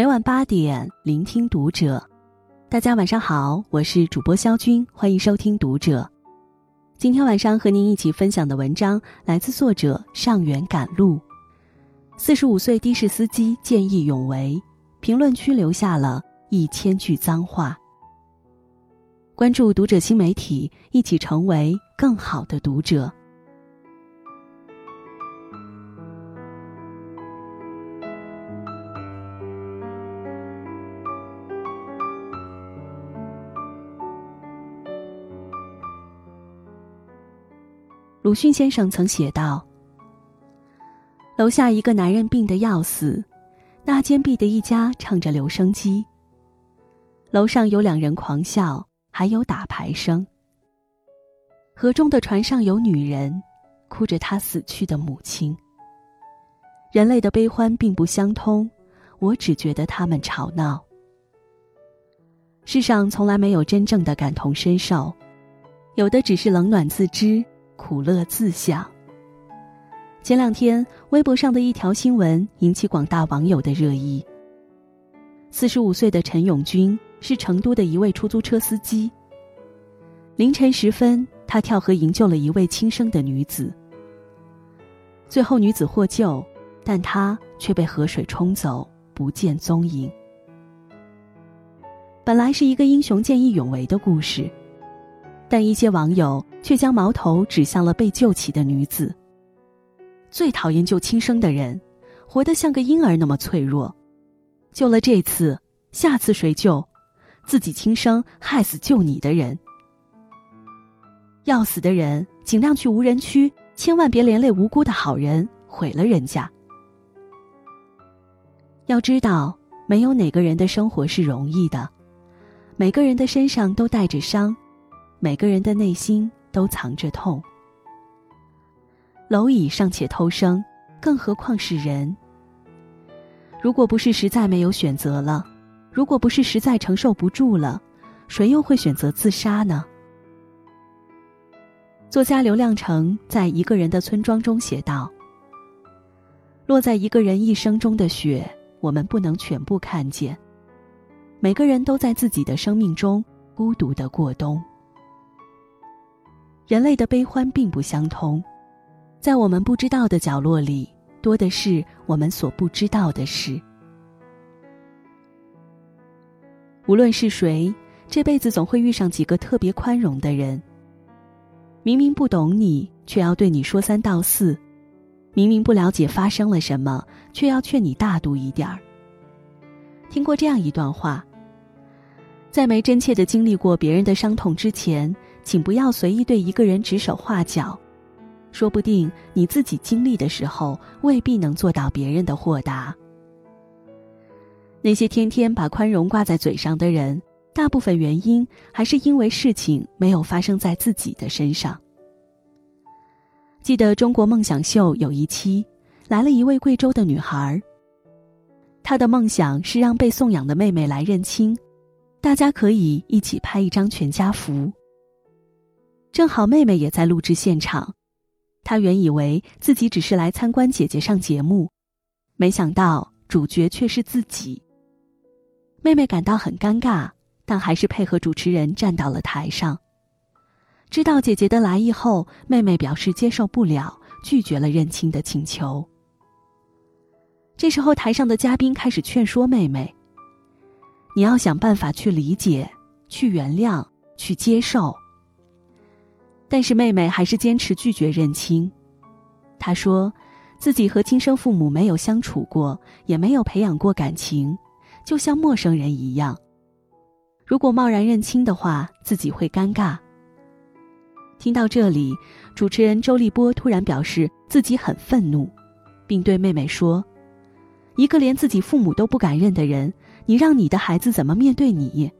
每晚八点，聆听读者。大家晚上好，我是主播肖军，欢迎收听读者。今天晚上和您一起分享的文章来自作者上元赶路。四十五岁的士司机见义勇为，评论区留下了一千句脏话。关注读者新媒体，一起成为更好的读者。鲁迅先生曾写道：“楼下一个男人病得要死，那间壁的一家唱着留声机。楼上有两人狂笑，还有打牌声。河中的船上有女人，哭着她死去的母亲。人类的悲欢并不相通，我只觉得他们吵闹。世上从来没有真正的感同身受，有的只是冷暖自知。”苦乐自享。前两天，微博上的一条新闻引起广大网友的热议。四十五岁的陈永军是成都的一位出租车司机。凌晨时分，他跳河营救了一位轻生的女子。最后，女子获救，但他却被河水冲走，不见踪影。本来是一个英雄见义勇为的故事。但一些网友却将矛头指向了被救起的女子。最讨厌救轻生的人，活得像个婴儿那么脆弱。救了这次，下次谁救？自己轻生害死救你的人。要死的人尽量去无人区，千万别连累无辜的好人，毁了人家。要知道，没有哪个人的生活是容易的，每个人的身上都带着伤。每个人的内心都藏着痛。蝼蚁尚且偷生，更何况是人？如果不是实在没有选择了，如果不是实在承受不住了，谁又会选择自杀呢？作家刘亮程在一个人的村庄中写道：“落在一个人一生中的雪，我们不能全部看见。每个人都在自己的生命中孤独的过冬。”人类的悲欢并不相通，在我们不知道的角落里，多的是我们所不知道的事。无论是谁，这辈子总会遇上几个特别宽容的人。明明不懂你，却要对你说三道四；明明不了解发生了什么，却要劝你大度一点儿。听过这样一段话：在没真切的经历过别人的伤痛之前。请不要随意对一个人指手画脚，说不定你自己经历的时候未必能做到别人的豁达。那些天天把宽容挂在嘴上的人，大部分原因还是因为事情没有发生在自己的身上。记得《中国梦想秀》有一期，来了一位贵州的女孩，她的梦想是让被送养的妹妹来认亲，大家可以一起拍一张全家福。正好妹妹也在录制现场，她原以为自己只是来参观姐姐上节目，没想到主角却是自己。妹妹感到很尴尬，但还是配合主持人站到了台上。知道姐姐的来意后，妹妹表示接受不了，拒绝了认亲的请求。这时候，台上的嘉宾开始劝说妹妹：“你要想办法去理解、去原谅、去接受。”但是妹妹还是坚持拒绝认亲。她说，自己和亲生父母没有相处过，也没有培养过感情，就像陌生人一样。如果贸然认亲的话，自己会尴尬。听到这里，主持人周立波突然表示自己很愤怒，并对妹妹说：“一个连自己父母都不敢认的人，你让你的孩子怎么面对你？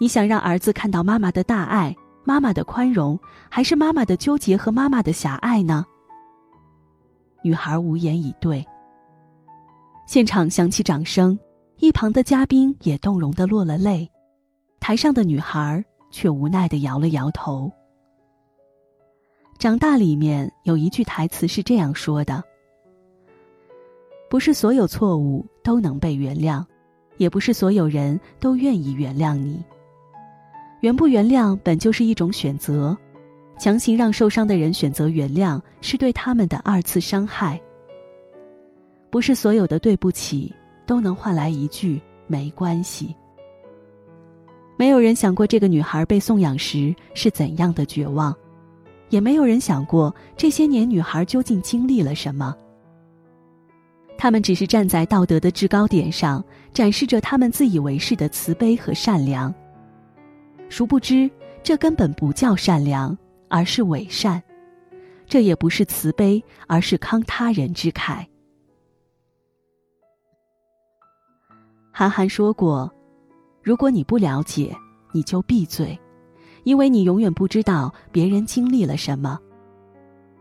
你想让儿子看到妈妈的大爱？”妈妈的宽容，还是妈妈的纠结和妈妈的狭隘呢？女孩无言以对。现场响起掌声，一旁的嘉宾也动容的落了泪，台上的女孩却无奈的摇了摇头。长大里面有一句台词是这样说的：“不是所有错误都能被原谅，也不是所有人都愿意原谅你。原不原谅本就是一种选择，强行让受伤的人选择原谅，是对他们的二次伤害。不是所有的对不起都能换来一句没关系。没有人想过这个女孩被送养时是怎样的绝望，也没有人想过这些年女孩究竟经历了什么。他们只是站在道德的制高点上，展示着他们自以为是的慈悲和善良。殊不知，这根本不叫善良，而是伪善；这也不是慈悲，而是慷他人之慨。韩寒说过：“如果你不了解，你就闭嘴，因为你永远不知道别人经历了什么；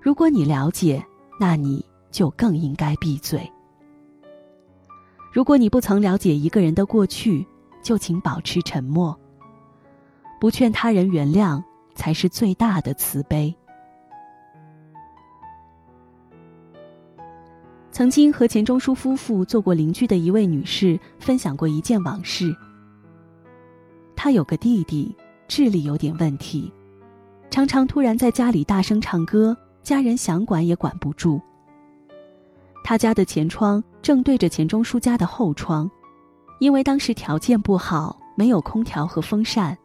如果你了解，那你就更应该闭嘴。如果你不曾了解一个人的过去，就请保持沉默。”不劝他人原谅，才是最大的慈悲。曾经和钱钟书夫妇做过邻居的一位女士分享过一件往事。她有个弟弟，智力有点问题，常常突然在家里大声唱歌，家人想管也管不住。他家的前窗正对着钱钟书家的后窗，因为当时条件不好，没有空调和风扇。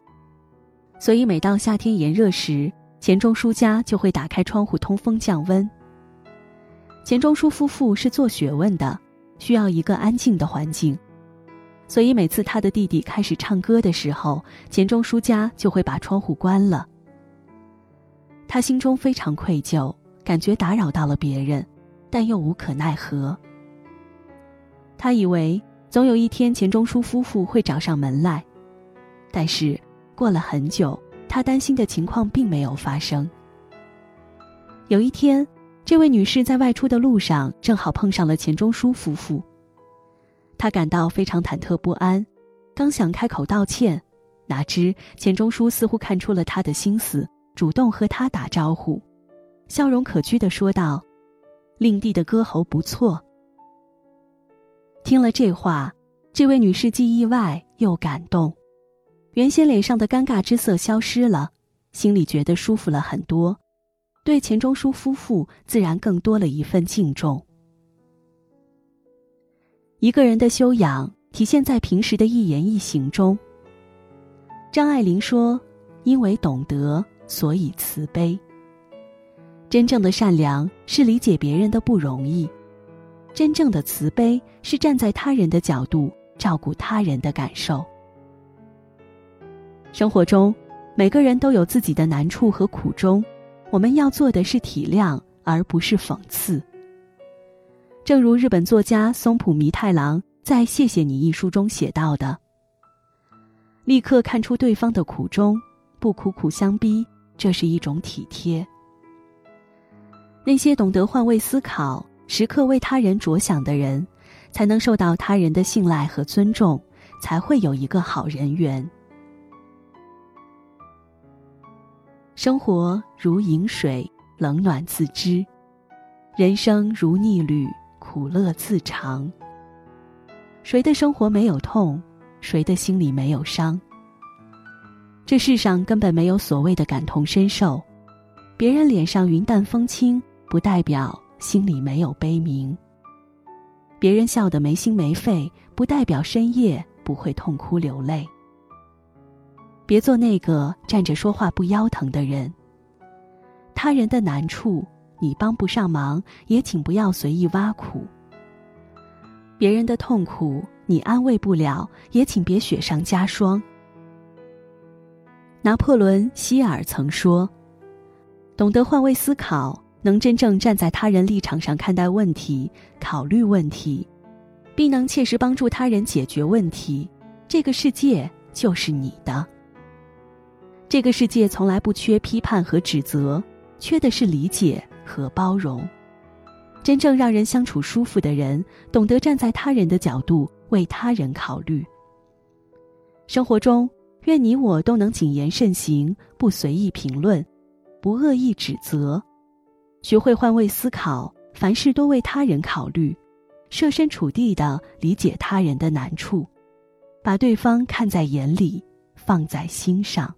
所以，每到夏天炎热时，钱钟书家就会打开窗户通风降温。钱钟书夫妇是做学问的，需要一个安静的环境，所以每次他的弟弟开始唱歌的时候，钱钟书家就会把窗户关了。他心中非常愧疚，感觉打扰到了别人，但又无可奈何。他以为总有一天钱钟书夫妇会找上门来，但是。过了很久，他担心的情况并没有发生。有一天，这位女士在外出的路上，正好碰上了钱钟书夫妇。她感到非常忐忑不安，刚想开口道歉，哪知钱钟书似乎看出了她的心思，主动和她打招呼，笑容可掬的说道：“令弟的歌喉不错。”听了这话，这位女士既意外又感动。原先脸上的尴尬之色消失了，心里觉得舒服了很多，对钱钟书夫妇自然更多了一份敬重。一个人的修养体现在平时的一言一行中。张爱玲说：“因为懂得，所以慈悲。真正的善良是理解别人的不容易，真正的慈悲是站在他人的角度照顾他人的感受。”生活中，每个人都有自己的难处和苦衷，我们要做的是体谅，而不是讽刺。正如日本作家松浦弥太郎在《谢谢你》一书中写到的：“立刻看出对方的苦衷，不苦苦相逼，这是一种体贴。那些懂得换位思考、时刻为他人着想的人，才能受到他人的信赖和尊重，才会有一个好人缘。”生活如饮水，冷暖自知；人生如逆旅，苦乐自尝。谁的生活没有痛？谁的心里没有伤？这世上根本没有所谓的感同身受。别人脸上云淡风轻，不代表心里没有悲鸣；别人笑得没心没肺，不代表深夜不会痛哭流泪。别做那个站着说话不腰疼的人。他人的难处你帮不上忙，也请不要随意挖苦。别人的痛苦你安慰不了，也请别雪上加霜。拿破仑·希尔曾说：“懂得换位思考，能真正站在他人立场上看待问题、考虑问题，并能切实帮助他人解决问题，这个世界就是你的。”这个世界从来不缺批判和指责，缺的是理解和包容。真正让人相处舒服的人，懂得站在他人的角度为他人考虑。生活中，愿你我都能谨言慎行，不随意评论，不恶意指责，学会换位思考，凡事多为他人考虑，设身处地的理解他人的难处，把对方看在眼里，放在心上。